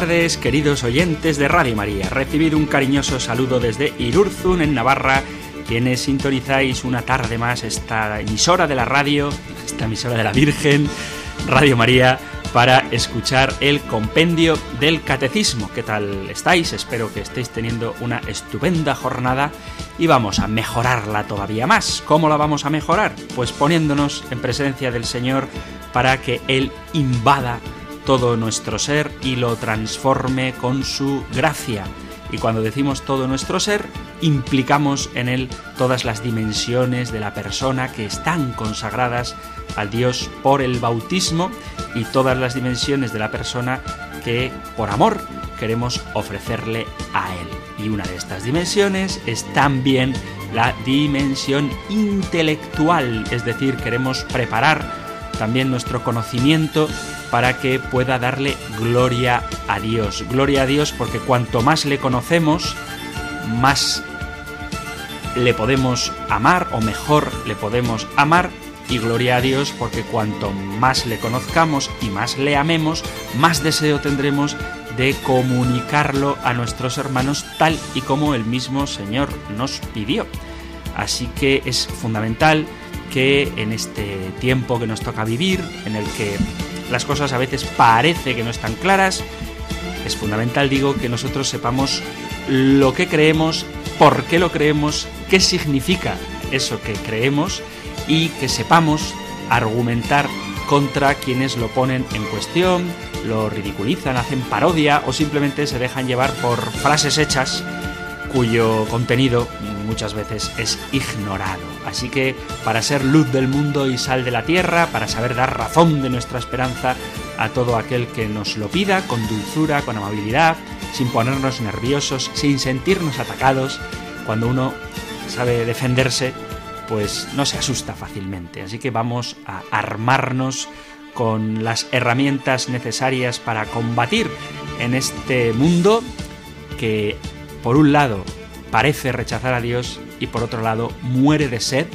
Tardes, queridos oyentes de Radio María. Recibid un cariñoso saludo desde Irurzun, en Navarra, quienes sintonizáis una tarde más esta emisora de la radio, esta emisora de la Virgen, Radio María, para escuchar el compendio del catecismo. ¿Qué tal estáis? Espero que estéis teniendo una estupenda jornada y vamos a mejorarla todavía más. ¿Cómo la vamos a mejorar? Pues poniéndonos en presencia del Señor para que Él invada todo nuestro ser y lo transforme con su gracia. Y cuando decimos todo nuestro ser, implicamos en él todas las dimensiones de la persona que están consagradas al Dios por el bautismo y todas las dimensiones de la persona que por amor queremos ofrecerle a Él. Y una de estas dimensiones es también la dimensión intelectual, es decir, queremos preparar también nuestro conocimiento para que pueda darle gloria a Dios. Gloria a Dios porque cuanto más le conocemos, más le podemos amar o mejor le podemos amar y gloria a Dios porque cuanto más le conozcamos y más le amemos, más deseo tendremos de comunicarlo a nuestros hermanos tal y como el mismo Señor nos pidió. Así que es fundamental que en este tiempo que nos toca vivir, en el que las cosas a veces parece que no están claras, es fundamental, digo, que nosotros sepamos lo que creemos, por qué lo creemos, qué significa eso que creemos y que sepamos argumentar contra quienes lo ponen en cuestión, lo ridiculizan, hacen parodia o simplemente se dejan llevar por frases hechas cuyo contenido muchas veces es ignorado. Así que para ser luz del mundo y sal de la tierra, para saber dar razón de nuestra esperanza a todo aquel que nos lo pida, con dulzura, con amabilidad, sin ponernos nerviosos, sin sentirnos atacados, cuando uno sabe defenderse, pues no se asusta fácilmente. Así que vamos a armarnos con las herramientas necesarias para combatir en este mundo que, por un lado, parece rechazar a Dios y por otro lado muere de sed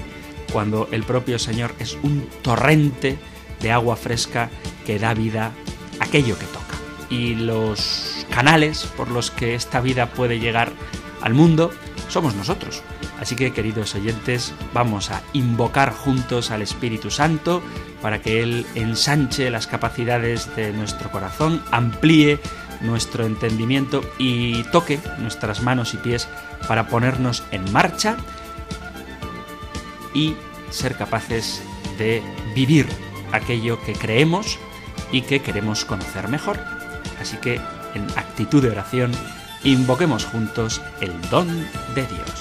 cuando el propio Señor es un torrente de agua fresca que da vida a aquello que toca. Y los canales por los que esta vida puede llegar al mundo somos nosotros. Así que, queridos oyentes, vamos a invocar juntos al Espíritu Santo para que Él ensanche las capacidades de nuestro corazón, amplíe nuestro entendimiento y toque nuestras manos y pies para ponernos en marcha y ser capaces de vivir aquello que creemos y que queremos conocer mejor. Así que en actitud de oración, invoquemos juntos el don de Dios.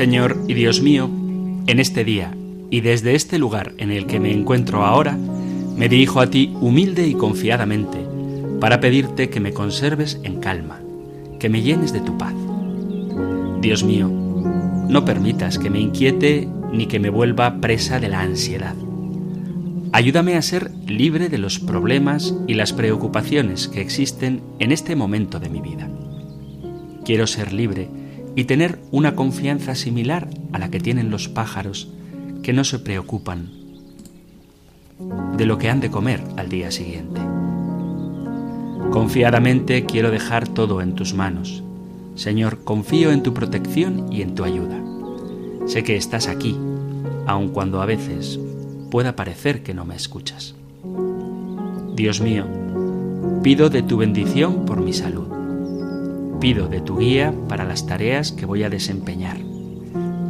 Señor y Dios mío, en este día y desde este lugar en el que me encuentro ahora, me dirijo a ti humilde y confiadamente para pedirte que me conserves en calma, que me llenes de tu paz. Dios mío, no permitas que me inquiete ni que me vuelva presa de la ansiedad. Ayúdame a ser libre de los problemas y las preocupaciones que existen en este momento de mi vida. Quiero ser libre y tener una confianza similar a la que tienen los pájaros que no se preocupan de lo que han de comer al día siguiente. Confiadamente quiero dejar todo en tus manos, Señor, confío en tu protección y en tu ayuda. Sé que estás aquí, aun cuando a veces pueda parecer que no me escuchas. Dios mío, pido de tu bendición por mi salud. Pido de tu guía para las tareas que voy a desempeñar.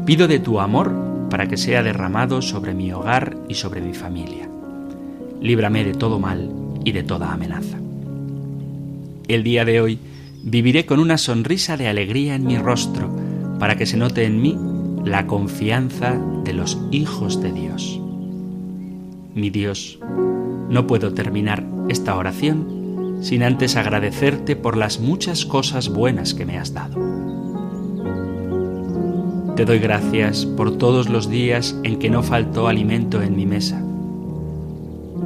Pido de tu amor para que sea derramado sobre mi hogar y sobre mi familia. Líbrame de todo mal y de toda amenaza. El día de hoy viviré con una sonrisa de alegría en mi rostro para que se note en mí la confianza de los hijos de Dios. Mi Dios, no puedo terminar esta oración sin antes agradecerte por las muchas cosas buenas que me has dado. Te doy gracias por todos los días en que no faltó alimento en mi mesa,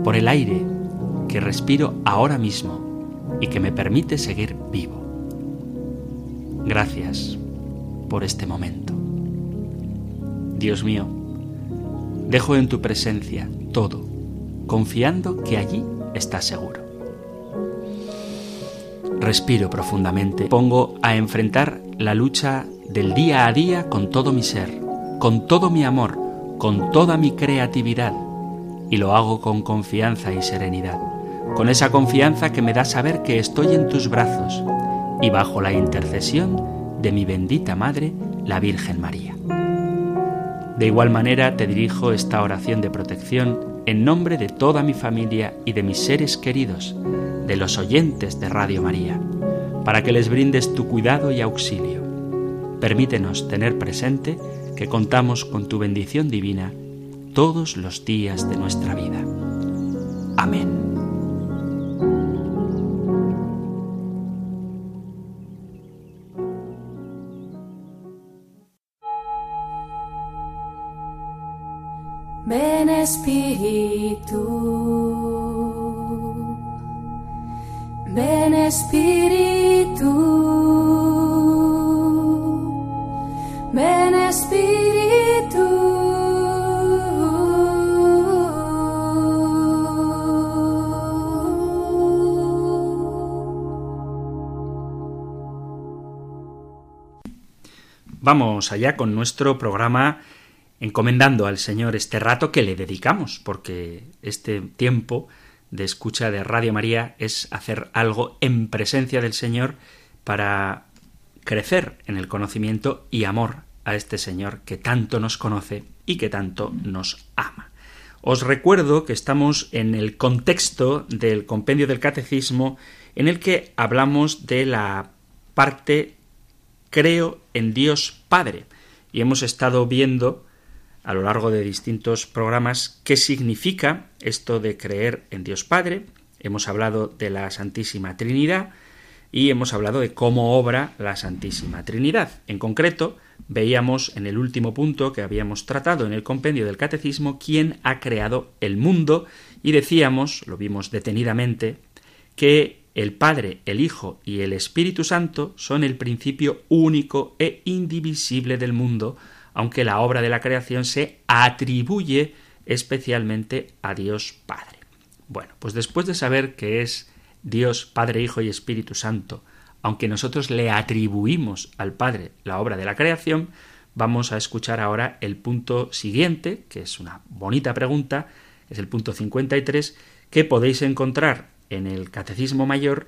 por el aire que respiro ahora mismo y que me permite seguir vivo. Gracias por este momento. Dios mío, dejo en tu presencia todo, confiando que allí estás seguro. Respiro profundamente, pongo a enfrentar la lucha del día a día con todo mi ser, con todo mi amor, con toda mi creatividad, y lo hago con confianza y serenidad, con esa confianza que me da saber que estoy en tus brazos y bajo la intercesión de mi bendita Madre, la Virgen María. De igual manera te dirijo esta oración de protección en nombre de toda mi familia y de mis seres queridos, de los oyentes de Radio María, para que les brindes tu cuidado y auxilio. Permítenos tener presente que contamos con tu bendición divina todos los días de nuestra vida. Amén. Vamos allá con nuestro programa encomendando al Señor este rato que le dedicamos, porque este tiempo de escucha de Radio María es hacer algo en presencia del Señor para crecer en el conocimiento y amor a este Señor que tanto nos conoce y que tanto nos ama. Os recuerdo que estamos en el contexto del compendio del catecismo en el que hablamos de la parte creo en Dios Padre y hemos estado viendo a lo largo de distintos programas qué significa esto de creer en Dios Padre. Hemos hablado de la Santísima Trinidad y hemos hablado de cómo obra la Santísima Trinidad. En concreto, veíamos en el último punto que habíamos tratado en el compendio del Catecismo quién ha creado el mundo y decíamos, lo vimos detenidamente, que el Padre, el Hijo y el Espíritu Santo son el principio único e indivisible del mundo, aunque la obra de la creación se atribuye especialmente a Dios Padre. Bueno, pues después de saber que es Dios Padre, Hijo y Espíritu Santo, aunque nosotros le atribuimos al Padre la obra de la creación, vamos a escuchar ahora el punto siguiente, que es una bonita pregunta, es el punto 53, que podéis encontrar en el Catecismo Mayor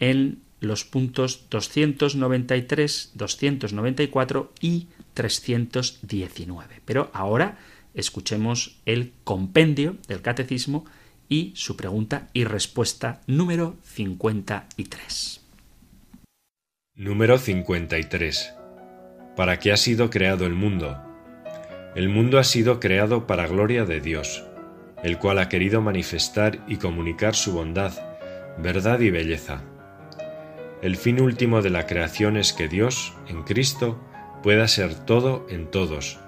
en los puntos 293, 294 y 319. Pero ahora escuchemos el compendio del catecismo y su pregunta y respuesta número 53. Número 53. ¿Para qué ha sido creado el mundo? El mundo ha sido creado para gloria de Dios, el cual ha querido manifestar y comunicar su bondad, verdad y belleza. El fin último de la creación es que Dios, en Cristo, pueda ser todo en todos,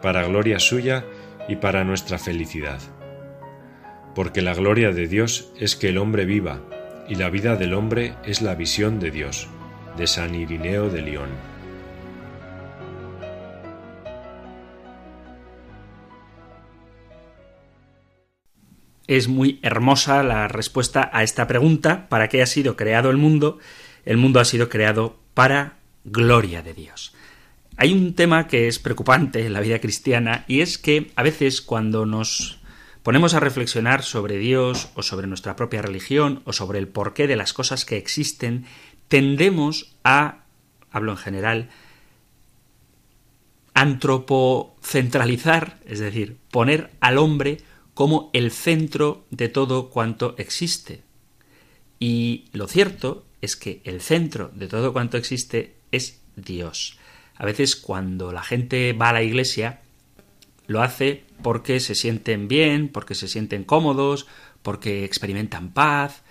para gloria suya y para nuestra felicidad. Porque la gloria de Dios es que el hombre viva, y la vida del hombre es la visión de Dios. De San Irineo de León. Es muy hermosa la respuesta a esta pregunta, ¿para qué ha sido creado el mundo? El mundo ha sido creado para gloria de Dios. Hay un tema que es preocupante en la vida cristiana y es que a veces cuando nos ponemos a reflexionar sobre Dios o sobre nuestra propia religión o sobre el porqué de las cosas que existen, tendemos a, hablo en general, antropocentralizar, es decir, poner al hombre como el centro de todo cuanto existe. Y lo cierto es que el centro de todo cuanto existe es Dios. A veces cuando la gente va a la iglesia, lo hace porque se sienten bien, porque se sienten cómodos, porque experimentan paz,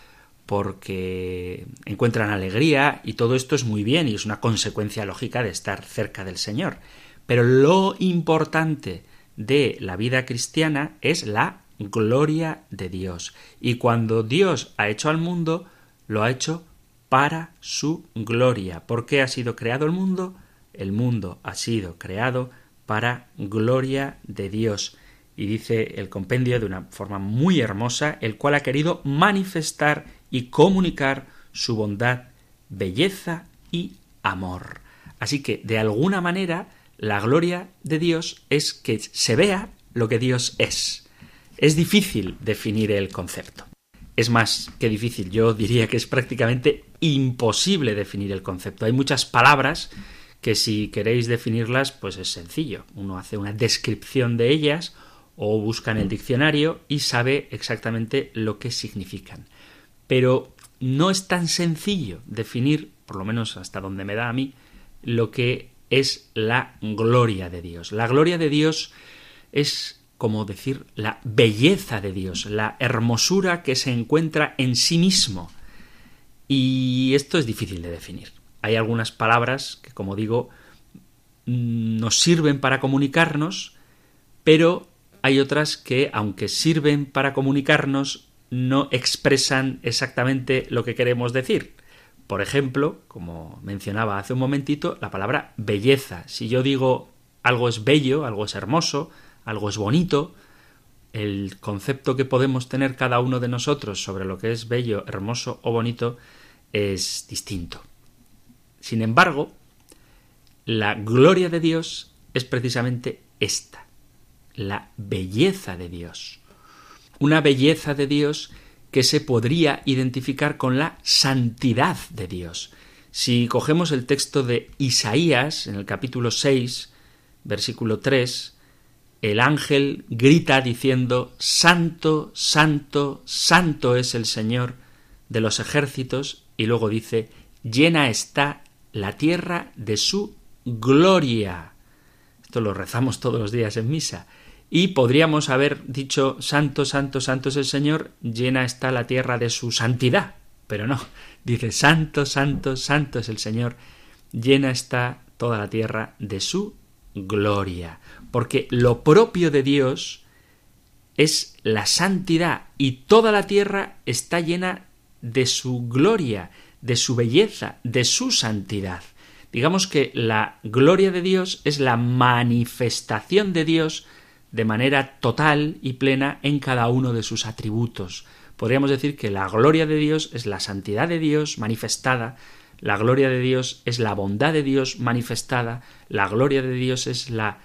porque encuentran alegría y todo esto es muy bien y es una consecuencia lógica de estar cerca del Señor. Pero lo importante de la vida cristiana es la gloria de Dios. Y cuando Dios ha hecho al mundo, lo ha hecho para su gloria. ¿Por qué ha sido creado el mundo? El mundo ha sido creado para gloria de Dios. Y dice el compendio de una forma muy hermosa, el cual ha querido manifestar y comunicar su bondad, belleza y amor. Así que, de alguna manera, la gloria de Dios es que se vea lo que Dios es. Es difícil definir el concepto. Es más que difícil, yo diría que es prácticamente imposible definir el concepto. Hay muchas palabras que si queréis definirlas, pues es sencillo. Uno hace una descripción de ellas o busca en el diccionario y sabe exactamente lo que significan. Pero no es tan sencillo definir, por lo menos hasta donde me da a mí, lo que es la gloria de Dios. La gloria de Dios es como decir la belleza de Dios, la hermosura que se encuentra en sí mismo. Y esto es difícil de definir. Hay algunas palabras que, como digo, nos sirven para comunicarnos, pero hay otras que, aunque sirven para comunicarnos, no expresan exactamente lo que queremos decir. Por ejemplo, como mencionaba hace un momentito, la palabra belleza. Si yo digo algo es bello, algo es hermoso, algo es bonito, el concepto que podemos tener cada uno de nosotros sobre lo que es bello, hermoso o bonito es distinto. Sin embargo, la gloria de Dios es precisamente esta, la belleza de Dios. Una belleza de Dios que se podría identificar con la santidad de Dios. Si cogemos el texto de Isaías, en el capítulo 6, versículo 3, el ángel grita diciendo Santo, santo, santo es el Señor de los ejércitos, y luego dice Llena está la tierra de su gloria. Esto lo rezamos todos los días en misa. Y podríamos haber dicho Santo, Santo, Santo es el Señor, llena está la tierra de su santidad. Pero no, dice Santo, Santo, Santo es el Señor, llena está toda la tierra de su gloria. Porque lo propio de Dios es la santidad y toda la tierra está llena de su gloria, de su belleza, de su santidad. Digamos que la gloria de Dios es la manifestación de Dios de manera total y plena en cada uno de sus atributos. Podríamos decir que la gloria de Dios es la santidad de Dios manifestada, la gloria de Dios es la bondad de Dios manifestada, la gloria de Dios es la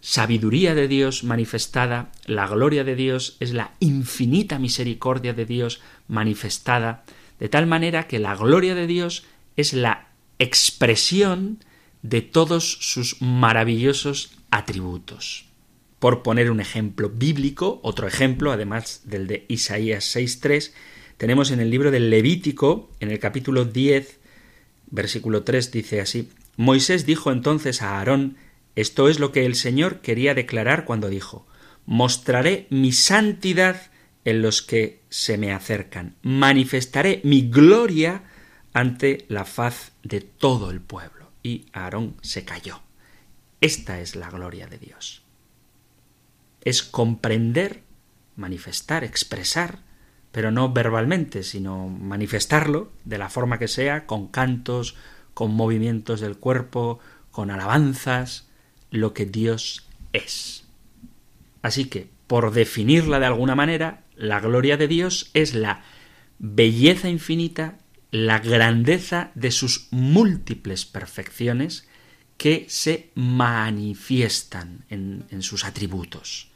sabiduría de Dios manifestada, la gloria de Dios es la infinita misericordia de Dios manifestada, de tal manera que la gloria de Dios es la expresión de todos sus maravillosos atributos. Por poner un ejemplo bíblico, otro ejemplo, además del de Isaías 6.3, tenemos en el libro del Levítico, en el capítulo 10, versículo 3, dice así, Moisés dijo entonces a Aarón, esto es lo que el Señor quería declarar cuando dijo, Mostraré mi santidad en los que se me acercan, manifestaré mi gloria ante la faz de todo el pueblo. Y Aarón se cayó. Esta es la gloria de Dios es comprender, manifestar, expresar, pero no verbalmente, sino manifestarlo de la forma que sea, con cantos, con movimientos del cuerpo, con alabanzas, lo que Dios es. Así que, por definirla de alguna manera, la gloria de Dios es la belleza infinita, la grandeza de sus múltiples perfecciones que se manifiestan en, en, sus atributos.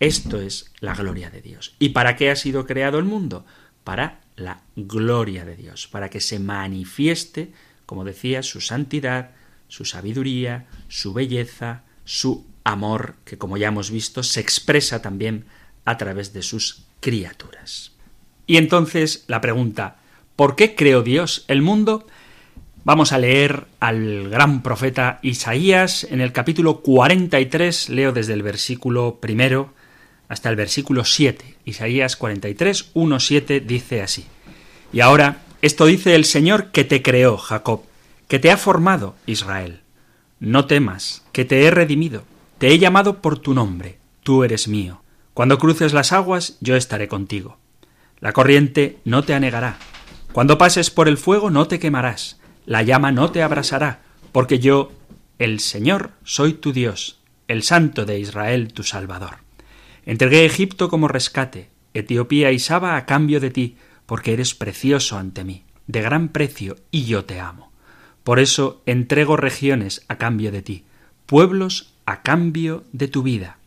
Esto es la gloria de Dios. ¿Y para qué ha sido creado el mundo? Para la gloria de Dios, para que se manifieste, como decía, su santidad, su sabiduría, su belleza, su amor, que como ya hemos visto, se expresa también a través de sus criaturas. Y entonces la pregunta, ¿por qué creó Dios el mundo? Vamos a leer al gran profeta Isaías en el capítulo 43, leo desde el versículo primero hasta el versículo 7. Isaías 43, 1, 7 dice así. Y ahora, esto dice el Señor que te creó, Jacob, que te ha formado, Israel. No temas, que te he redimido, te he llamado por tu nombre, tú eres mío. Cuando cruces las aguas, yo estaré contigo. La corriente no te anegará. Cuando pases por el fuego, no te quemarás. La llama no te abrasará, porque yo, el Señor, soy tu Dios, el Santo de Israel, tu Salvador. Entregué Egipto como rescate, Etiopía y Saba a cambio de ti, porque eres precioso ante mí, de gran precio, y yo te amo. Por eso entrego regiones a cambio de ti, pueblos a cambio de tu vida.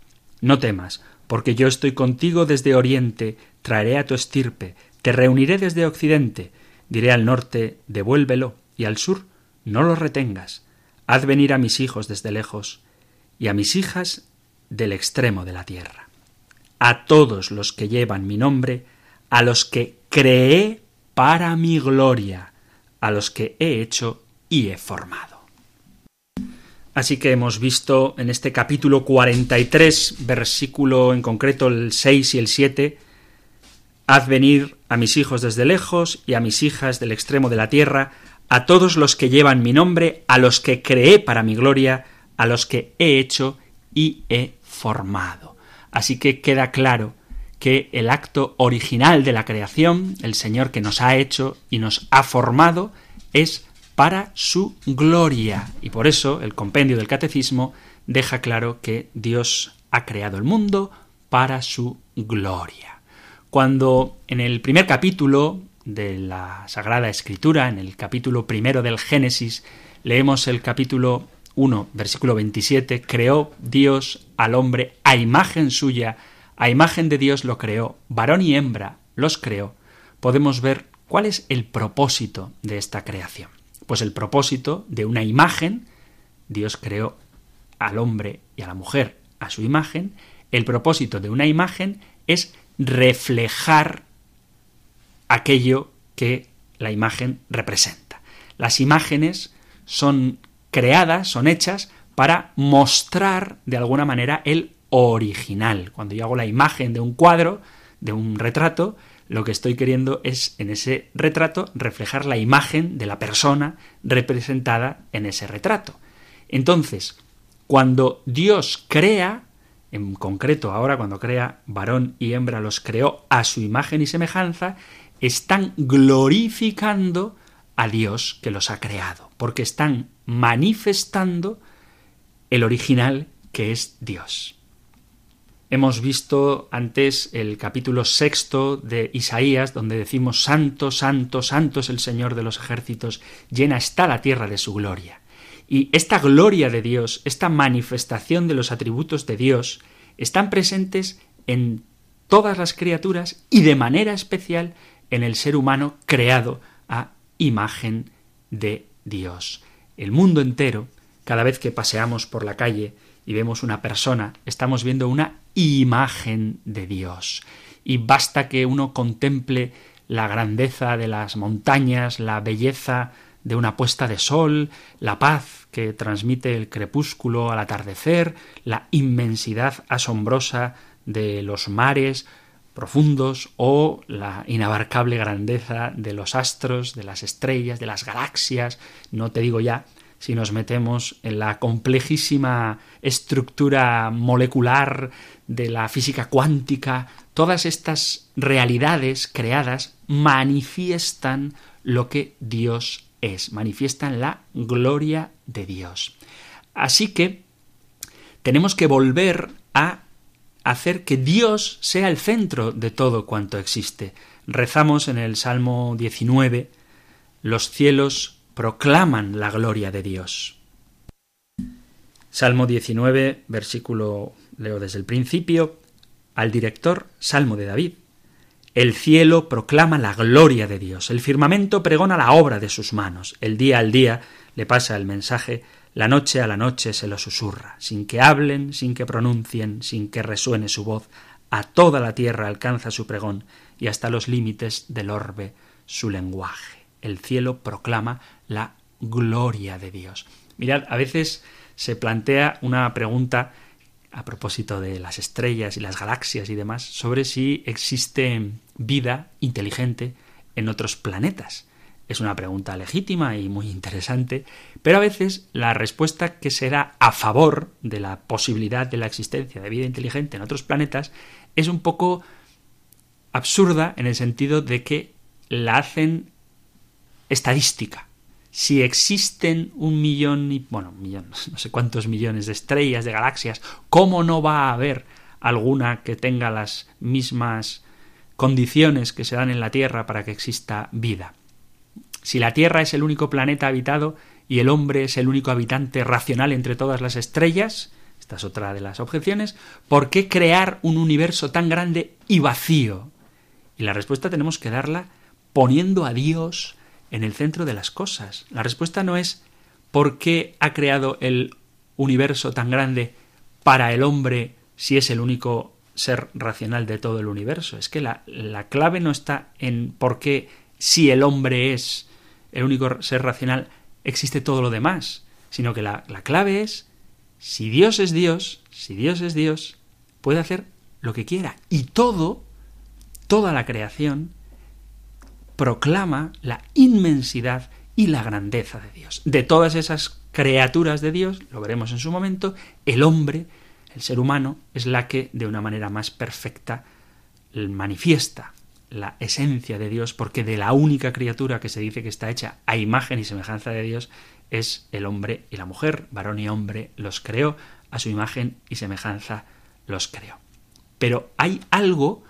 No temas, porque yo estoy contigo desde oriente, traeré a tu estirpe, te reuniré desde occidente, diré al norte, devuélvelo, y al sur, no lo retengas. Haz venir a mis hijos desde lejos, y a mis hijas del extremo de la tierra a todos los que llevan mi nombre, a los que creé para mi gloria, a los que he hecho y he formado. Así que hemos visto en este capítulo 43, versículo en concreto el 6 y el 7, Haz venir a mis hijos desde lejos y a mis hijas del extremo de la tierra, a todos los que llevan mi nombre, a los que creé para mi gloria, a los que he hecho y he formado. Así que queda claro que el acto original de la creación, el Señor que nos ha hecho y nos ha formado, es para su gloria. Y por eso el compendio del catecismo deja claro que Dios ha creado el mundo para su gloria. Cuando en el primer capítulo de la Sagrada Escritura, en el capítulo primero del Génesis, leemos el capítulo 1, versículo 27, creó Dios al hombre a imagen suya, a imagen de Dios lo creó, varón y hembra los creó, podemos ver cuál es el propósito de esta creación. Pues el propósito de una imagen, Dios creó al hombre y a la mujer a su imagen, el propósito de una imagen es reflejar aquello que la imagen representa. Las imágenes son creadas, son hechas para mostrar de alguna manera el original. Cuando yo hago la imagen de un cuadro, de un retrato, lo que estoy queriendo es en ese retrato reflejar la imagen de la persona representada en ese retrato. Entonces, cuando Dios crea, en concreto ahora cuando crea varón y hembra los creó a su imagen y semejanza, están glorificando a Dios que los ha creado, porque están manifestando el original que es Dios. Hemos visto antes el capítulo sexto de Isaías, donde decimos Santo, Santo, Santo es el Señor de los ejércitos, llena está la tierra de su gloria. Y esta gloria de Dios, esta manifestación de los atributos de Dios, están presentes en todas las criaturas y de manera especial en el ser humano creado a imagen de Dios. El mundo entero, cada vez que paseamos por la calle y vemos una persona, estamos viendo una imagen de Dios. Y basta que uno contemple la grandeza de las montañas, la belleza de una puesta de sol, la paz que transmite el crepúsculo al atardecer, la inmensidad asombrosa de los mares profundos o la inabarcable grandeza de los astros, de las estrellas, de las galaxias, no te digo ya si nos metemos en la complejísima estructura molecular de la física cuántica, todas estas realidades creadas manifiestan lo que Dios es, manifiestan la gloria de Dios. Así que tenemos que volver a hacer que Dios sea el centro de todo cuanto existe. Rezamos en el Salmo 19 los cielos proclaman la gloria de Dios. Salmo 19, versículo, leo desde el principio, al director, Salmo de David. El cielo proclama la gloria de Dios, el firmamento pregona la obra de sus manos, el día al día le pasa el mensaje, la noche a la noche se lo susurra, sin que hablen, sin que pronuncien, sin que resuene su voz, a toda la tierra alcanza su pregón y hasta los límites del orbe su lenguaje. El cielo proclama la gloria de Dios. Mirad, a veces se plantea una pregunta a propósito de las estrellas y las galaxias y demás, sobre si existe vida inteligente en otros planetas. Es una pregunta legítima y muy interesante, pero a veces la respuesta que se da a favor de la posibilidad de la existencia de vida inteligente en otros planetas es un poco absurda en el sentido de que la hacen estadística si existen un millón y bueno, no sé cuántos millones de estrellas, de galaxias, ¿cómo no va a haber alguna que tenga las mismas condiciones que se dan en la Tierra para que exista vida? Si la Tierra es el único planeta habitado y el hombre es el único habitante racional entre todas las estrellas, esta es otra de las objeciones, ¿por qué crear un universo tan grande y vacío? Y la respuesta tenemos que darla poniendo a Dios en el centro de las cosas. La respuesta no es ¿por qué ha creado el universo tan grande para el hombre si es el único ser racional de todo el universo? Es que la, la clave no está en por qué si el hombre es el único ser racional existe todo lo demás, sino que la, la clave es si Dios es Dios, si Dios es Dios, puede hacer lo que quiera. Y todo, toda la creación, proclama la inmensidad y la grandeza de Dios. De todas esas criaturas de Dios, lo veremos en su momento, el hombre, el ser humano, es la que de una manera más perfecta manifiesta la esencia de Dios, porque de la única criatura que se dice que está hecha a imagen y semejanza de Dios es el hombre y la mujer, varón y hombre los creó, a su imagen y semejanza los creó. Pero hay algo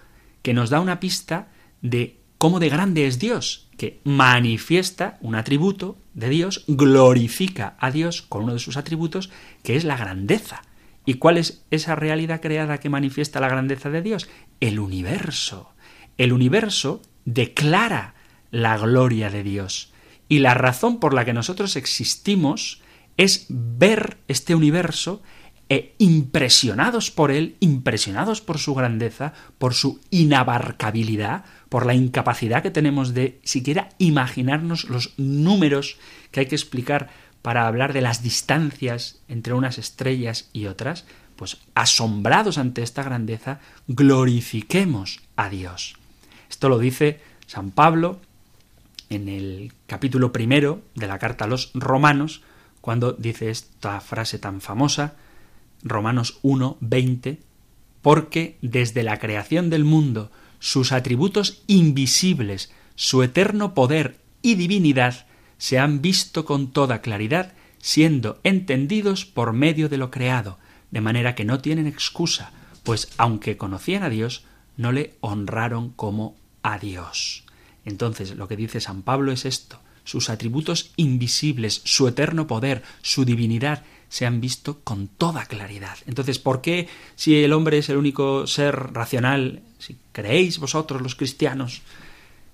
que nos da una pista de cómo de grande es Dios, que manifiesta un atributo de Dios, glorifica a Dios con uno de sus atributos, que es la grandeza. ¿Y cuál es esa realidad creada que manifiesta la grandeza de Dios? El universo. El universo declara la gloria de Dios. Y la razón por la que nosotros existimos es ver este universo e impresionados por él, impresionados por su grandeza, por su inabarcabilidad, por la incapacidad que tenemos de siquiera imaginarnos los números que hay que explicar para hablar de las distancias entre unas estrellas y otras, pues asombrados ante esta grandeza, glorifiquemos a Dios. Esto lo dice San Pablo en el capítulo primero de la carta a los romanos, cuando dice esta frase tan famosa, Romanos 1, 20, porque desde la creación del mundo sus atributos invisibles, su eterno poder y divinidad se han visto con toda claridad, siendo entendidos por medio de lo creado, de manera que no tienen excusa, pues aunque conocían a Dios, no le honraron como a Dios. Entonces, lo que dice San Pablo es esto, sus atributos invisibles, su eterno poder, su divinidad, se han visto con toda claridad. Entonces, ¿por qué si el hombre es el único ser racional, si creéis vosotros los cristianos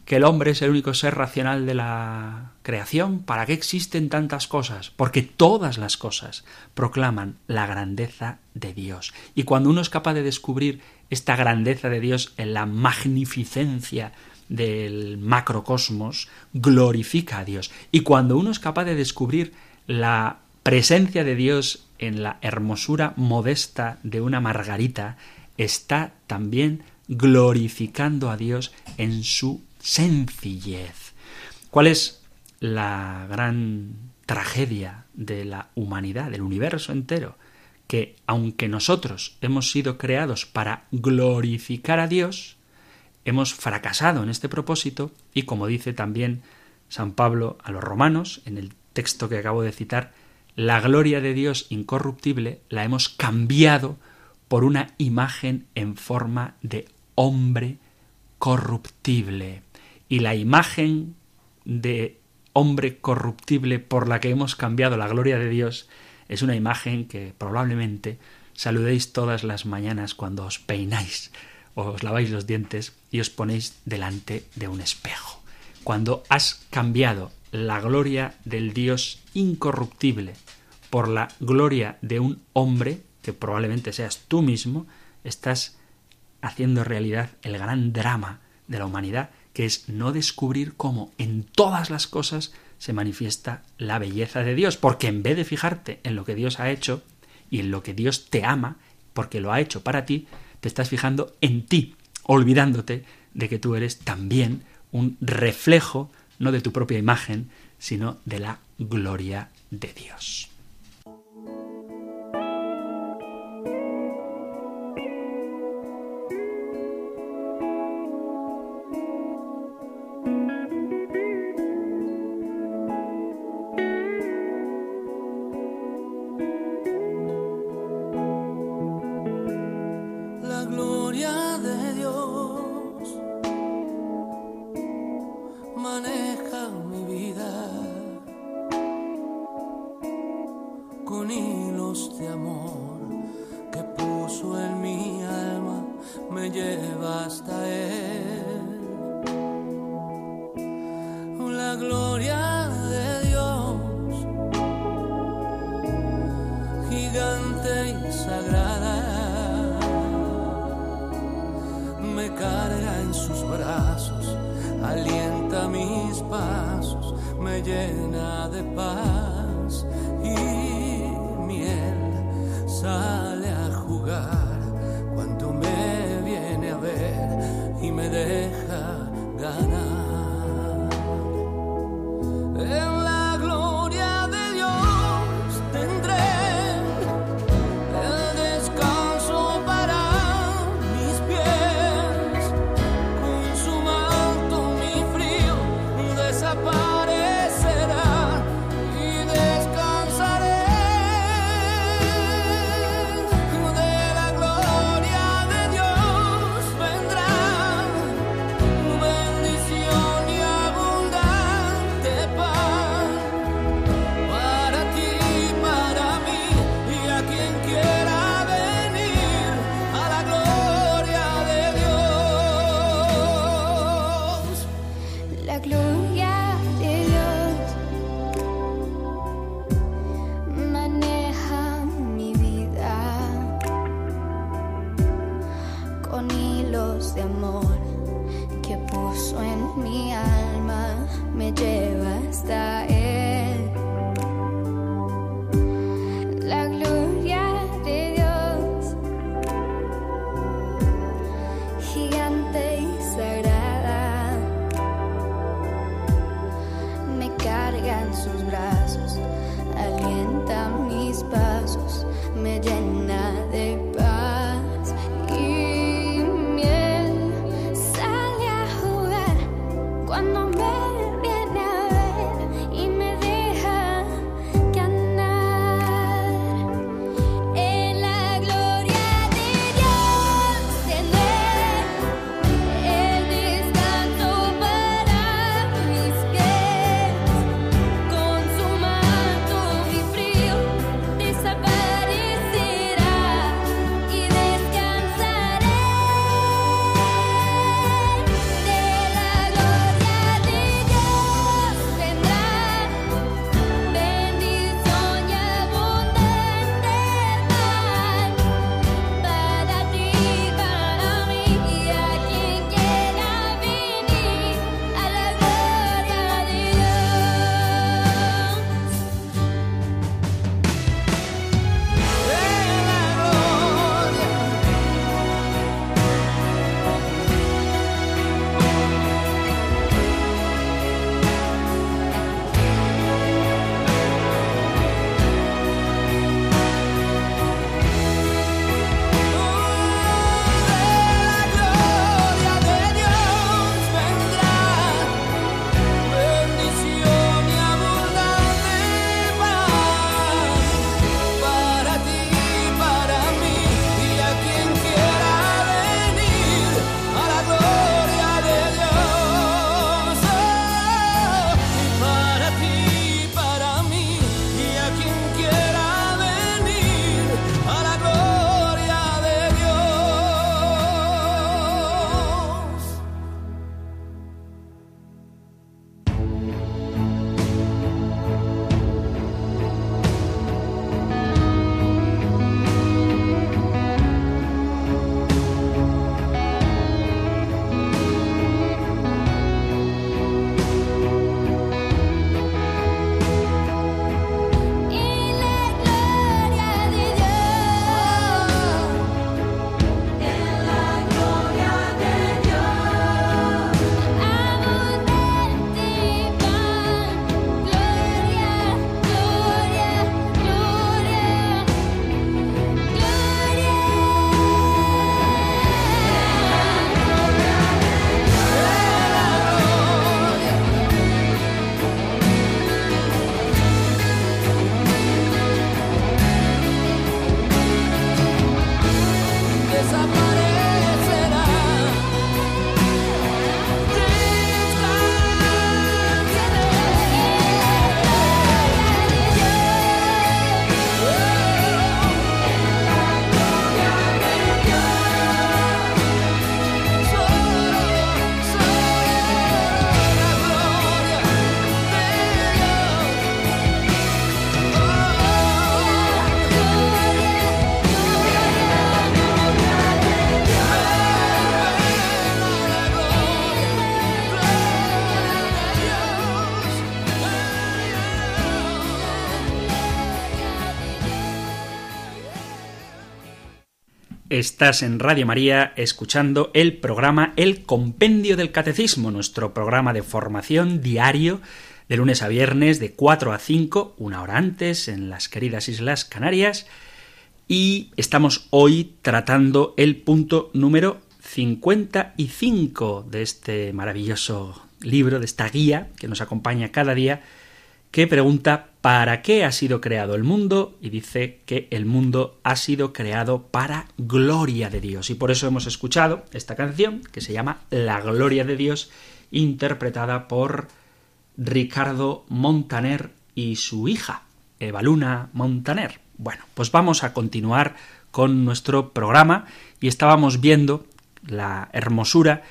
que el hombre es el único ser racional de la creación, ¿para qué existen tantas cosas? Porque todas las cosas proclaman la grandeza de Dios. Y cuando uno es capaz de descubrir esta grandeza de Dios en la magnificencia del macrocosmos, glorifica a Dios. Y cuando uno es capaz de descubrir la presencia de Dios en la hermosura modesta de una margarita está también glorificando a Dios en su sencillez. ¿Cuál es la gran tragedia de la humanidad, del universo entero? Que aunque nosotros hemos sido creados para glorificar a Dios, hemos fracasado en este propósito y como dice también San Pablo a los romanos en el texto que acabo de citar, la gloria de Dios incorruptible la hemos cambiado por una imagen en forma de hombre corruptible. Y la imagen de hombre corruptible por la que hemos cambiado la gloria de Dios, es una imagen que probablemente saludéis todas las mañanas cuando os peináis, os laváis los dientes y os ponéis delante de un espejo. Cuando has cambiado la gloria del Dios incorruptible por la gloria de un hombre, que probablemente seas tú mismo, estás haciendo realidad el gran drama de la humanidad, que es no descubrir cómo en todas las cosas se manifiesta la belleza de Dios, porque en vez de fijarte en lo que Dios ha hecho y en lo que Dios te ama, porque lo ha hecho para ti, te estás fijando en ti, olvidándote de que tú eres también un reflejo no de tu propia imagen, sino de la gloria de Dios. Estás en Radio María escuchando el programa El Compendio del Catecismo, nuestro programa de formación diario de lunes a viernes de 4 a 5, una hora antes, en las queridas Islas Canarias. Y estamos hoy tratando el punto número 55 de este maravilloso libro, de esta guía que nos acompaña cada día que pregunta ¿para qué ha sido creado el mundo? y dice que el mundo ha sido creado para gloria de Dios. Y por eso hemos escuchado esta canción que se llama La gloria de Dios, interpretada por Ricardo Montaner y su hija, Evaluna Montaner. Bueno, pues vamos a continuar con nuestro programa y estábamos viendo la hermosura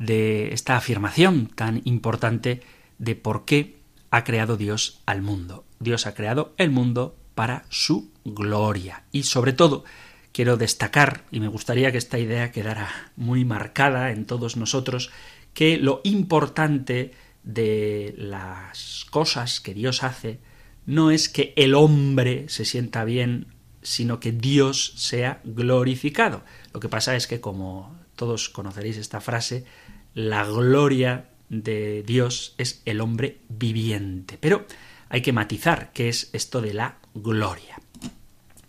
de esta afirmación tan importante de por qué ha creado Dios al mundo. Dios ha creado el mundo para su gloria. Y sobre todo, quiero destacar, y me gustaría que esta idea quedara muy marcada en todos nosotros, que lo importante de las cosas que Dios hace no es que el hombre se sienta bien, sino que Dios sea glorificado. Lo que pasa es que, como todos conoceréis esta frase, la gloria de Dios es el hombre viviente. Pero hay que matizar qué es esto de la gloria.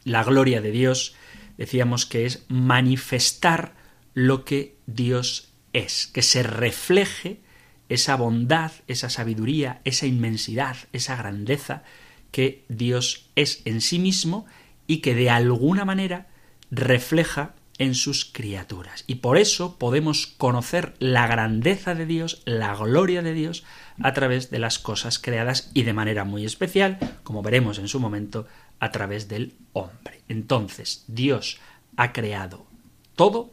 La gloria de Dios decíamos que es manifestar lo que Dios es, que se refleje esa bondad, esa sabiduría, esa inmensidad, esa grandeza que Dios es en sí mismo y que de alguna manera refleja en sus criaturas. Y por eso podemos conocer la grandeza de Dios, la gloria de Dios, a través de las cosas creadas y de manera muy especial, como veremos en su momento, a través del hombre. Entonces, Dios ha creado todo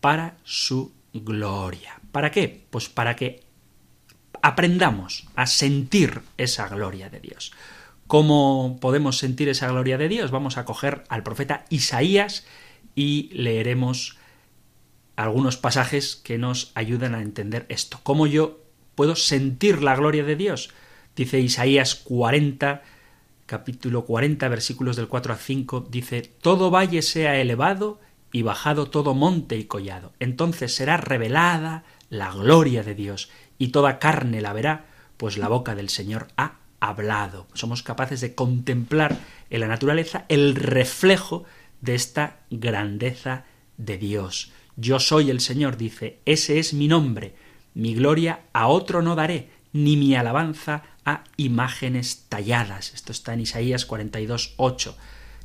para su gloria. ¿Para qué? Pues para que aprendamos a sentir esa gloria de Dios. ¿Cómo podemos sentir esa gloria de Dios? Vamos a coger al profeta Isaías y leeremos algunos pasajes que nos ayudan a entender esto. ¿Cómo yo puedo sentir la gloria de Dios? Dice Isaías 40, capítulo 40, versículos del 4 a 5, dice, Todo valle sea elevado y bajado todo monte y collado. Entonces será revelada la gloria de Dios, y toda carne la verá, pues la boca del Señor ha hablado. Somos capaces de contemplar en la naturaleza el reflejo de esta grandeza de Dios. Yo soy el Señor, dice, ese es mi nombre, mi gloria a otro no daré, ni mi alabanza a imágenes talladas. Esto está en Isaías 42, 8.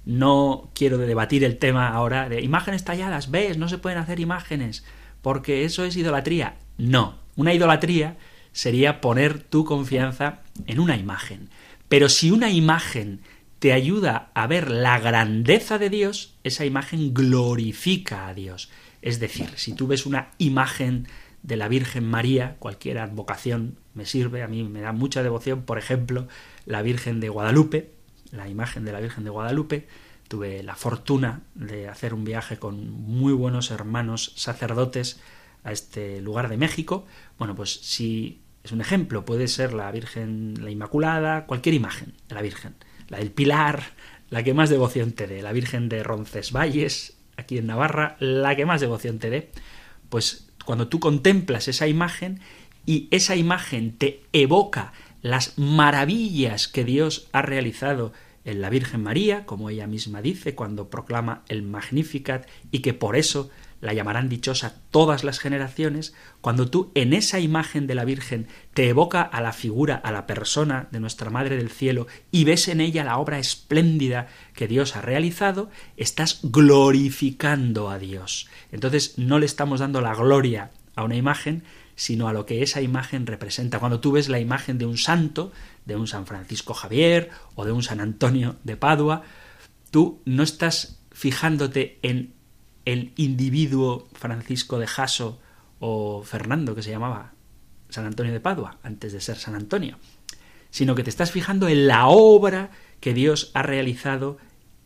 No quiero debatir el tema ahora de imágenes talladas, ves, no se pueden hacer imágenes, porque eso es idolatría. No, una idolatría sería poner tu confianza en una imagen. Pero si una imagen te ayuda a ver la grandeza de Dios, esa imagen glorifica a Dios. Es decir, si tú ves una imagen de la Virgen María, cualquier advocación me sirve, a mí me da mucha devoción, por ejemplo, la Virgen de Guadalupe, la imagen de la Virgen de Guadalupe, tuve la fortuna de hacer un viaje con muy buenos hermanos sacerdotes a este lugar de México. Bueno, pues si es un ejemplo, puede ser la Virgen, la Inmaculada, cualquier imagen de la Virgen la del Pilar, la que más devoción te dé, la Virgen de Roncesvalles, aquí en Navarra, la que más devoción te dé, pues cuando tú contemplas esa imagen y esa imagen te evoca las maravillas que Dios ha realizado en la Virgen María, como ella misma dice cuando proclama el Magnificat, y que por eso la llamarán dichosa todas las generaciones, cuando tú en esa imagen de la Virgen te evoca a la figura, a la persona de nuestra Madre del Cielo y ves en ella la obra espléndida que Dios ha realizado, estás glorificando a Dios. Entonces no le estamos dando la gloria a una imagen, sino a lo que esa imagen representa. Cuando tú ves la imagen de un santo, de un San Francisco Javier o de un San Antonio de Padua, tú no estás fijándote en el individuo Francisco de Jaso o Fernando, que se llamaba San Antonio de Padua, antes de ser San Antonio, sino que te estás fijando en la obra que Dios ha realizado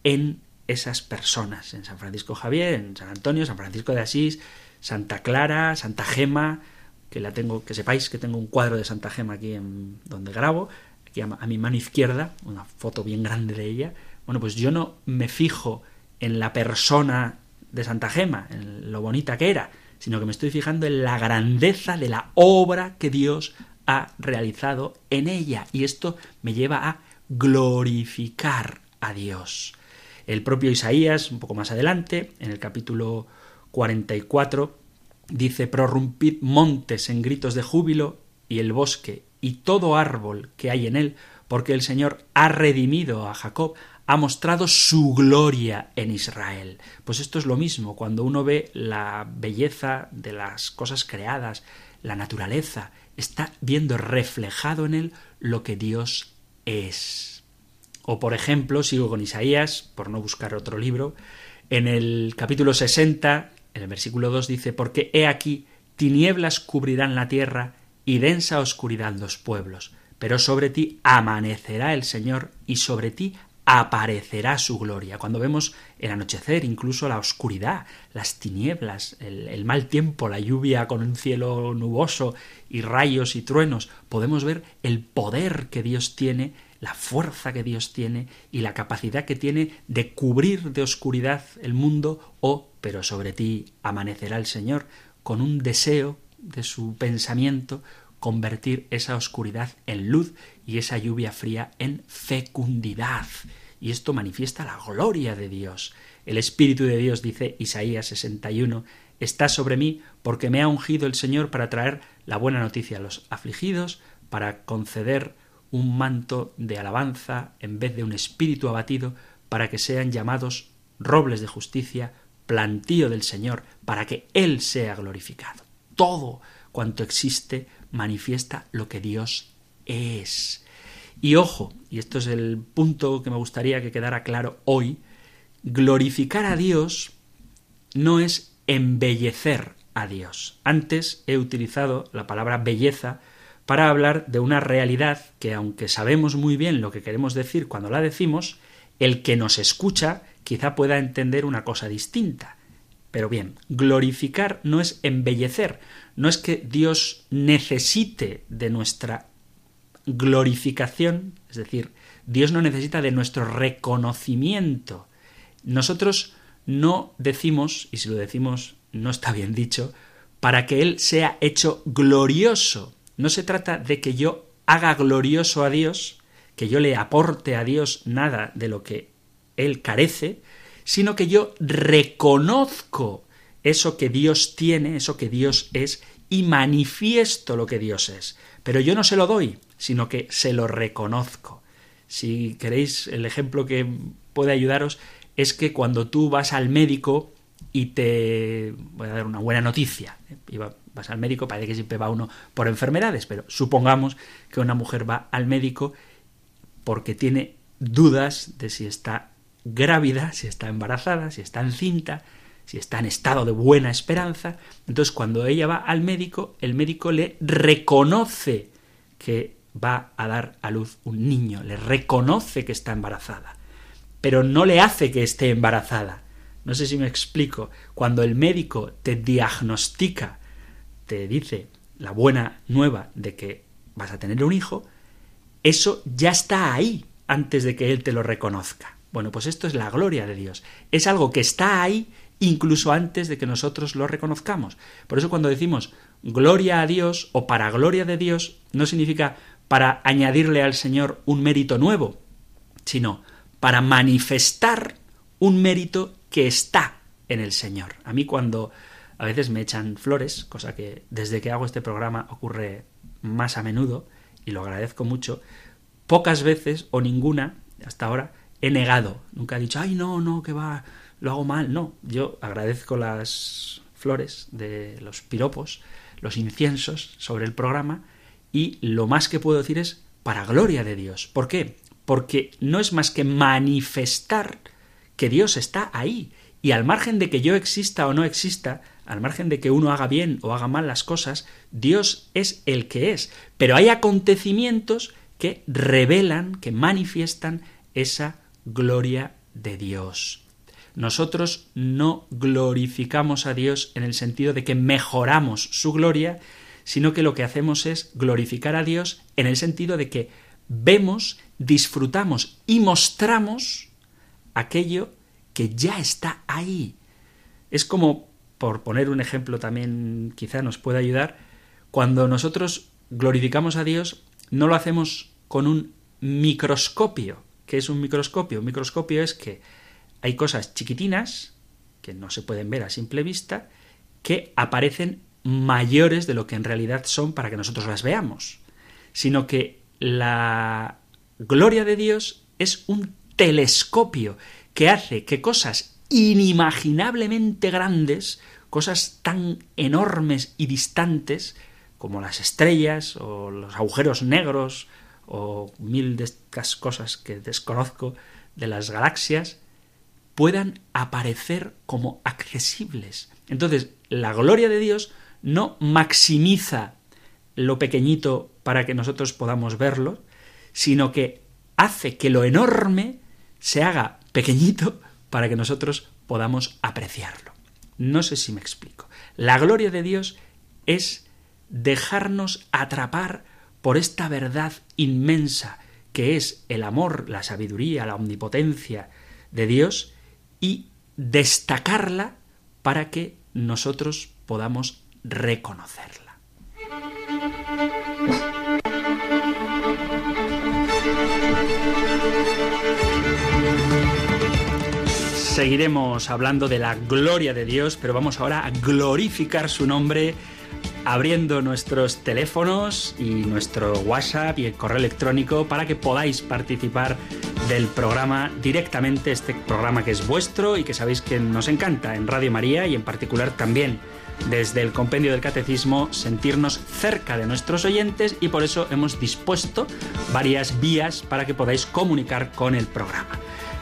en esas personas, en San Francisco Javier, en San Antonio, San Francisco de Asís, Santa Clara, Santa Gema, que la tengo, que sepáis que tengo un cuadro de Santa Gema aquí en donde grabo, aquí a, a mi mano izquierda, una foto bien grande de ella. Bueno, pues yo no me fijo en la persona de Santa Gema, en lo bonita que era, sino que me estoy fijando en la grandeza de la obra que Dios ha realizado en ella. Y esto me lleva a glorificar a Dios. El propio Isaías, un poco más adelante, en el capítulo 44, dice, prorrumpid montes en gritos de júbilo y el bosque y todo árbol que hay en él, porque el Señor ha redimido a Jacob, ha mostrado su gloria en Israel. Pues esto es lo mismo, cuando uno ve la belleza de las cosas creadas, la naturaleza, está viendo reflejado en él lo que Dios es. O por ejemplo, sigo con Isaías, por no buscar otro libro, en el capítulo 60, en el versículo 2 dice, porque he aquí, tinieblas cubrirán la tierra y densa oscuridad los pueblos, pero sobre ti amanecerá el Señor y sobre ti aparecerá su gloria. Cuando vemos el anochecer, incluso la oscuridad, las tinieblas, el, mal tiempo, la lluvia con un cielo nuboso y rayos y truenos, podemos ver el poder que Dios tiene, la fuerza que Dios tiene y la capacidad que tiene de cubrir de oscuridad el mundo o, pero sobre ti amanecerá el Señor, con un deseo de su pensamiento, convertir esa oscuridad en luz y esa lluvia fría en fecundidad. Y esto manifiesta la gloria de Dios. El Espíritu de Dios, dice Isaías 61, está sobre mí porque me ha ungido el Señor para traer la buena noticia a los afligidos, para conceder un manto de alabanza en vez de un espíritu abatido, para que sean llamados robles de justicia, plantío del Señor, para que Él sea glorificado. Todo cuanto existe manifiesta lo que Dios es. Y ojo, y esto es el punto que me gustaría que quedara claro hoy, glorificar a Dios no es embellecer a Dios. Antes he utilizado la palabra belleza para hablar de una realidad que aunque sabemos muy bien lo que queremos decir cuando la decimos, el que nos escucha quizá pueda entender una cosa distinta. Pero bien, glorificar no es embellecer, no es que Dios necesite de nuestra glorificación, es decir, Dios no necesita de nuestro reconocimiento. Nosotros no decimos, y si lo decimos no está bien dicho, para que Él sea hecho glorioso. No se trata de que yo haga glorioso a Dios, que yo le aporte a Dios nada de lo que Él carece, sino que yo reconozco eso que Dios tiene, eso que Dios es, y manifiesto lo que Dios es. Pero yo no se lo doy, sino que se lo reconozco. Si queréis, el ejemplo que puede ayudaros es que cuando tú vas al médico y te... voy a dar una buena noticia. ¿eh? Vas al médico, parece que siempre va uno por enfermedades, pero supongamos que una mujer va al médico porque tiene dudas de si está grávida, si está embarazada, si está encinta, si está en estado de buena esperanza. Entonces, cuando ella va al médico, el médico le reconoce que va a dar a luz un niño, le reconoce que está embarazada, pero no le hace que esté embarazada. No sé si me explico. Cuando el médico te diagnostica, te dice la buena nueva de que vas a tener un hijo, eso ya está ahí antes de que él te lo reconozca. Bueno, pues esto es la gloria de Dios. Es algo que está ahí incluso antes de que nosotros lo reconozcamos. Por eso cuando decimos gloria a Dios o para gloria de Dios, no significa para añadirle al Señor un mérito nuevo, sino para manifestar un mérito que está en el Señor. A mí cuando a veces me echan flores, cosa que desde que hago este programa ocurre más a menudo, y lo agradezco mucho, pocas veces o ninguna hasta ahora he negado, nunca he dicho, ay, no, no, que va, lo hago mal. No, yo agradezco las flores de los piropos, los inciensos sobre el programa y lo más que puedo decir es para gloria de Dios. ¿Por qué? Porque no es más que manifestar que Dios está ahí y al margen de que yo exista o no exista, al margen de que uno haga bien o haga mal las cosas, Dios es el que es. Pero hay acontecimientos que revelan, que manifiestan esa gloria de Dios. Nosotros no glorificamos a Dios en el sentido de que mejoramos su gloria, sino que lo que hacemos es glorificar a Dios en el sentido de que vemos, disfrutamos y mostramos aquello que ya está ahí. Es como, por poner un ejemplo también quizá nos pueda ayudar, cuando nosotros glorificamos a Dios, no lo hacemos con un microscopio. ¿Qué es un microscopio? Un microscopio es que hay cosas chiquitinas, que no se pueden ver a simple vista, que aparecen mayores de lo que en realidad son para que nosotros las veamos, sino que la gloria de Dios es un telescopio que hace que cosas inimaginablemente grandes, cosas tan enormes y distantes, como las estrellas o los agujeros negros o mil de estas cosas que desconozco de las galaxias, puedan aparecer como accesibles. Entonces, la gloria de Dios no maximiza lo pequeñito para que nosotros podamos verlo, sino que hace que lo enorme se haga pequeñito para que nosotros podamos apreciarlo. No sé si me explico. La gloria de Dios es dejarnos atrapar por esta verdad inmensa que es el amor, la sabiduría, la omnipotencia de Dios y destacarla para que nosotros podamos reconocerla. Seguiremos hablando de la gloria de Dios, pero vamos ahora a glorificar su nombre abriendo nuestros teléfonos y nuestro WhatsApp y el correo electrónico para que podáis participar del programa directamente, este programa que es vuestro y que sabéis que nos encanta en Radio María y en particular también desde el compendio del catecismo sentirnos cerca de nuestros oyentes y por eso hemos dispuesto varias vías para que podáis comunicar con el programa.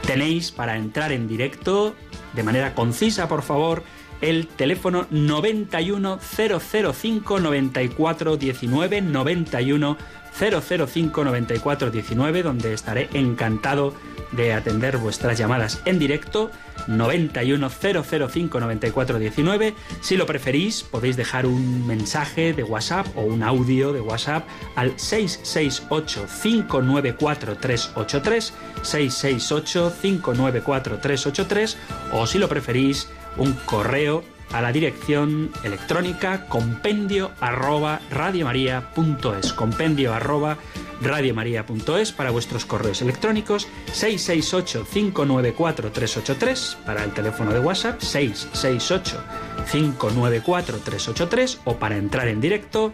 Tenéis para entrar en directo de manera concisa, por favor, el teléfono 91005 9419 91 005 9419 donde estaré encantado de atender vuestras llamadas en directo. 91 005 9419 si lo preferís podéis dejar un mensaje de WhatsApp o un audio de WhatsApp al 668 594 383 668 594 383 o si lo preferís un correo a la dirección electrónica compendio arroba radiomaria.es compendio arroba radiomaria.es para vuestros correos electrónicos 668-594-383 para el teléfono de WhatsApp 668-594-383 o para entrar en directo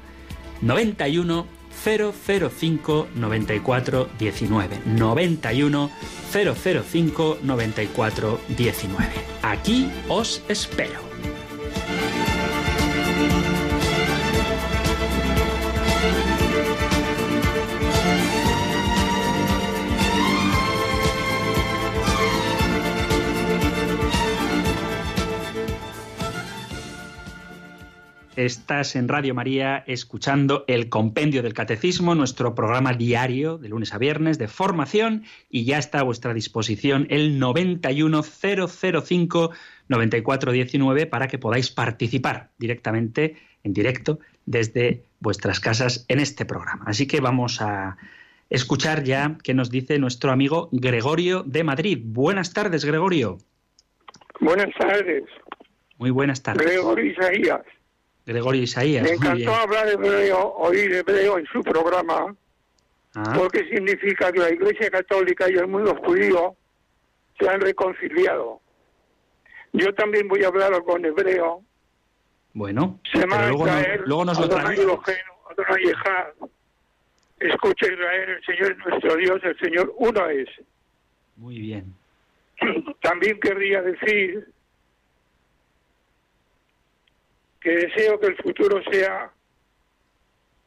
91 005 94 19 91 005 94 19 aquí os espero Estás en Radio María escuchando el Compendio del Catecismo, nuestro programa diario de lunes a viernes de formación y ya está a vuestra disposición el 91005-9419 para que podáis participar directamente, en directo, desde vuestras casas en este programa. Así que vamos a escuchar ya qué nos dice nuestro amigo Gregorio de Madrid. Buenas tardes, Gregorio. Buenas tardes. Muy buenas tardes. Gregorio Isaías. Gregorio Isaías. Me encantó hablar hebreo, oír hebreo en su programa, Ah. porque significa que la Iglesia Católica y el mundo judío se han reconciliado. Yo también voy a hablar con hebreo. Bueno, Se pero luego, no- luego nos lo Echad. Escucha Israel, el Señor es nuestro Dios, el Señor uno es. Muy bien. También querría decir que deseo que el futuro sea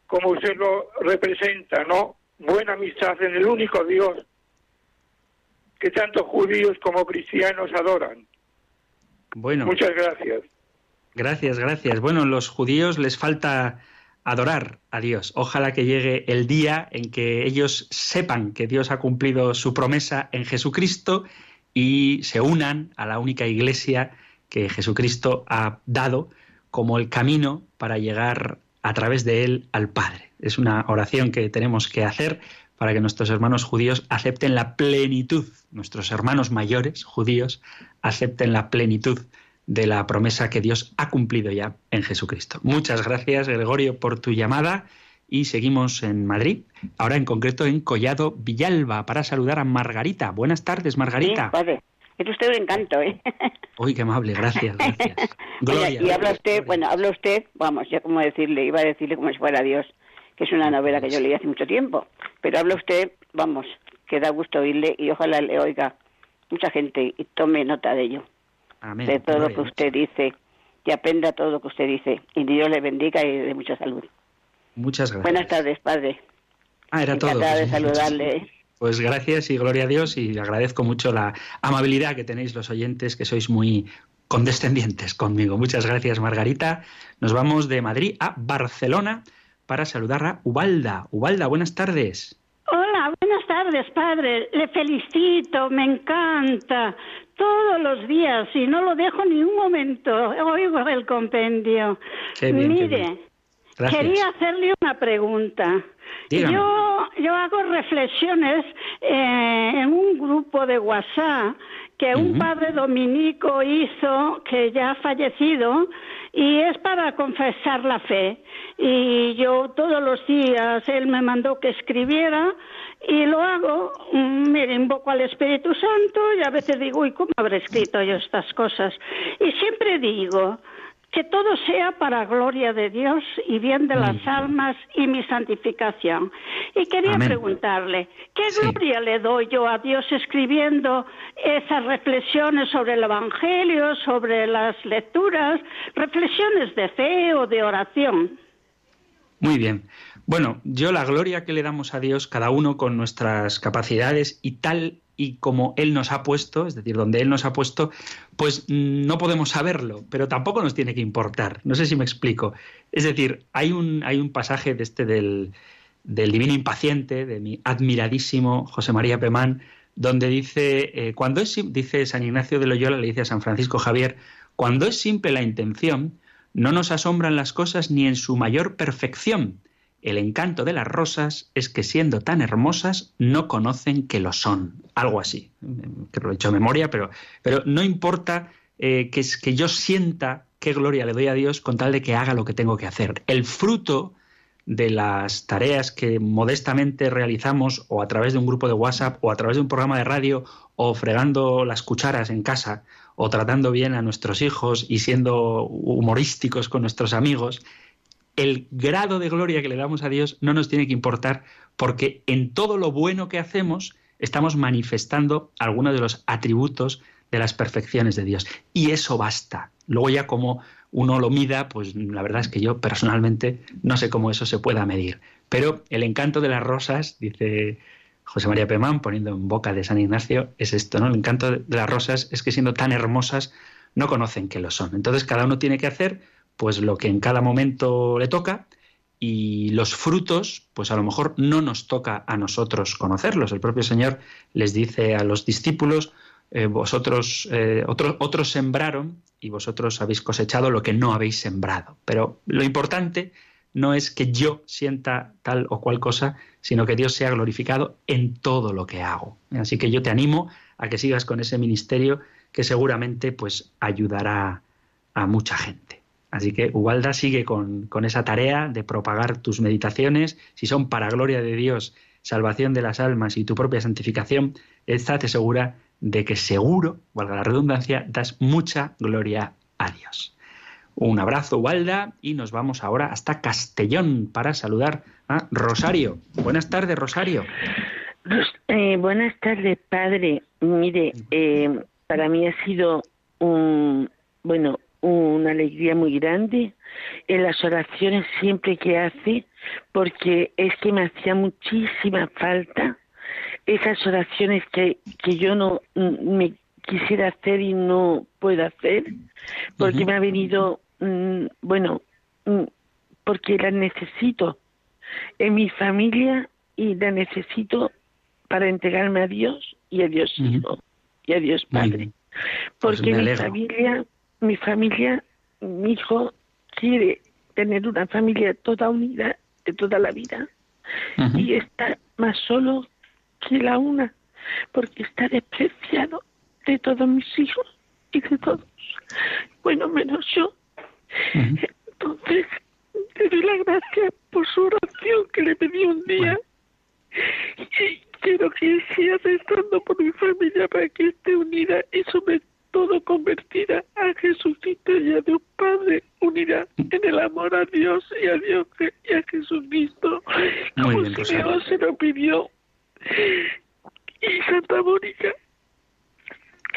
como usted lo representa, ¿no? Buena amistad en el único Dios que tanto judíos como cristianos adoran. Bueno, Muchas gracias. gracias, gracias. Bueno, los judíos les falta adorar a Dios. Ojalá que llegue el día en que ellos sepan que Dios ha cumplido su promesa en Jesucristo y se unan a la única iglesia que Jesucristo ha dado como el camino para llegar a través de él al Padre. Es una oración que tenemos que hacer para que nuestros hermanos judíos acepten la plenitud, nuestros hermanos mayores judíos acepten la plenitud de la promesa que Dios ha cumplido ya en Jesucristo. Muchas gracias, Gregorio, por tu llamada y seguimos en Madrid, ahora en concreto en Collado Villalba, para saludar a Margarita. Buenas tardes, Margarita. Es usted un encanto, ¿eh? Uy, qué amable, gracias, gracias. Gloria, y habla usted, bueno, habla usted, vamos, ya como decirle, iba a decirle como si fuera Dios, que es una novela que yo leí hace mucho tiempo, pero habla usted, vamos, que da gusto oírle y ojalá le oiga mucha gente y tome nota de ello, Amén. de todo lo que usted dice y aprenda todo lo que usted dice y Dios le bendiga y de mucha salud. Muchas gracias. Buenas tardes, padre. Ah, era todo. Encantada Pues, de saludarle. Pues gracias y gloria a Dios y agradezco mucho la amabilidad que tenéis los oyentes, que sois muy condescendientes conmigo. Muchas gracias, Margarita. Nos vamos de Madrid a Barcelona para saludar a Ubalda. Ubalda, buenas tardes. Hola, buenas tardes, padre. Le felicito, me encanta. Todos los días, y no lo dejo ni un momento, oigo el compendio. Bien, Mire, quería hacerle una pregunta. Dígame. Yo, yo hago reflexiones eh, en un grupo de WhatsApp que un padre dominico hizo, que ya ha fallecido, y es para confesar la fe. Y yo todos los días, él me mandó que escribiera, y lo hago, mm, mire, invoco al Espíritu Santo, y a veces digo, uy, ¿cómo habré escrito yo estas cosas? Y siempre digo, que todo sea para gloria de Dios y bien de las almas y mi santificación. Y quería Amén. preguntarle, ¿qué Sí. gloria le doy yo a Dios escribiendo esas reflexiones sobre el Evangelio, sobre las lecturas, reflexiones de fe o de oración? Muy bien. Bueno, yo la gloria que le damos a Dios, cada uno con nuestras capacidades y tal y como Él nos ha puesto, es decir, donde Él nos ha puesto, pues no podemos saberlo, pero tampoco nos tiene que importar. No sé si me explico. Es decir, hay un, hay un pasaje de este del, del Divino Impaciente, de mi admiradísimo José María Pemán, donde dice, eh, cuando es, dice San Ignacio de Loyola, le dice a San Francisco Javier, cuando es simple la intención, no nos asombran las cosas ni en su mayor perfección. El encanto de las rosas es que siendo tan hermosas no conocen que lo son. Algo así. Que lo he hecho de memoria, pero, pero no importa eh, que, es, que yo sienta qué gloria le doy a Dios con tal de que haga lo que tengo que hacer. El fruto de las tareas que modestamente realizamos o a través de un grupo de WhatsApp o a través de un programa de radio o fregando las cucharas en casa o tratando bien a nuestros hijos y siendo humorísticos con nuestros amigos, el grado de gloria que le damos a Dios no nos tiene que importar porque en todo lo bueno que hacemos estamos manifestando algunos de los atributos de las perfecciones de Dios. Y eso basta. Luego ya como uno lo mida, pues la verdad es que yo personalmente no sé cómo eso se pueda medir. Pero el encanto de las rosas, dice José María Pemán, poniendo en boca de San Ignacio, es esto, ¿no? El encanto de las rosas es que siendo tan hermosas no conocen que lo son. Entonces cada uno tiene que hacer pues lo que en cada momento le toca y los frutos, pues a lo mejor no nos toca a nosotros conocerlos. El propio Señor les dice a los discípulos, eh, vosotros, eh, otros, sembraron y vosotros habéis cosechado lo que no habéis sembrado. Pero lo importante no es que yo sienta tal o cual cosa, sino que Dios sea glorificado en todo lo que hago. Así que yo te animo a que sigas con ese ministerio que seguramente pues ayudará a mucha gente. Así que Ubalda sigue con, con, esa tarea de propagar tus meditaciones. Si son para gloria de Dios, salvación de las almas y tu propia santificación, estate segura de que seguro, valga la redundancia, das mucha gloria a Dios. Un abrazo, Ubalda, y nos vamos ahora hasta Castellón para saludar a Rosario. Buenas tardes, Rosario. Eh, buenas tardes, padre. Mire, eh, para mí ha sido un, bueno, una alegría muy grande en las oraciones siempre que hace, porque es que me hacía muchísima falta esas oraciones que, que yo no me quisiera hacer y no puedo hacer, porque uh -huh. me ha venido, mm, bueno, mm, porque las necesito en mi familia y las necesito para entregarme a Dios y a Dios Hijo uh -huh. y a Dios Padre. Pues porque mi familia mi familia, mi hijo quiere tener una familia toda unida de toda la vida uh -huh. y está más solo que la una porque está despreciado de todos mis hijos y de todos. Bueno, menos yo. Entonces, le doy la gracia por su oración que le pedí un día. Y quiero que siga rezando por mi familia para que esté unida y sobre todo convertida a Jesucristo y a Dios Padre, unida en el amor a Dios y a Dios y a Jesucristo, Muy como bien, Simeón se lo pidió. Y Santa Mónica.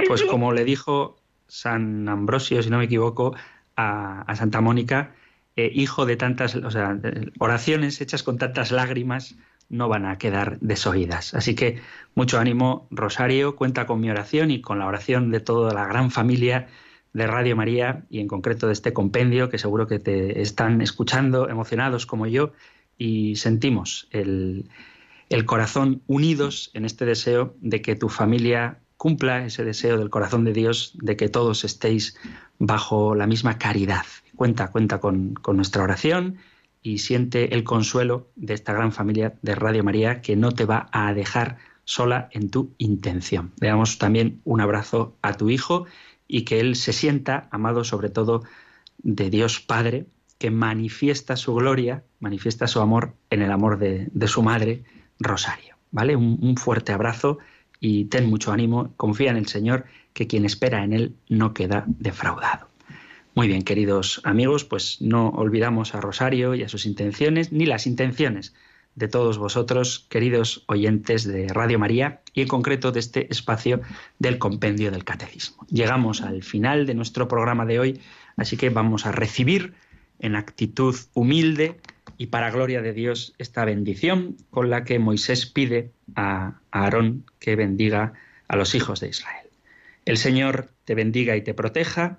Pues yo- como le dijo San Ambrosio, si no me equivoco, a, a Santa Mónica, eh, hijo de tantas, o sea, oraciones hechas con tantas lágrimas no van a quedar desoídas. Así que mucho ánimo, Rosario, cuenta con mi oración y con la oración de toda la gran familia de Radio María y en concreto de este compendio que seguro que te están escuchando emocionados como yo y sentimos el, el corazón unidos en este deseo de que tu familia cumpla ese deseo del corazón de Dios de que todos estéis bajo la misma caridad. Cuenta, cuenta con, con nuestra oración y siente el consuelo de esta gran familia de Radio María que no te va a dejar sola en tu intención. Le damos también un abrazo a tu hijo y que él se sienta amado sobre todo de Dios Padre, que manifiesta su gloria, manifiesta su amor en el amor de, su madre, Rosario. ¿Vale? Un fuerte abrazo y ten mucho ánimo, confía en el Señor, que quien espera en Él no queda defraudado. Muy bien, queridos amigos, pues no olvidamos a Rosario y a sus intenciones, ni las intenciones de todos vosotros, queridos oyentes de Radio María, y en concreto de este espacio del compendio del catecismo. Llegamos al final de nuestro programa de hoy, así que vamos a recibir en actitud humilde y para gloria de Dios esta bendición con la que Moisés pide a Aarón que bendiga a los hijos de Israel. El Señor te bendiga y te proteja,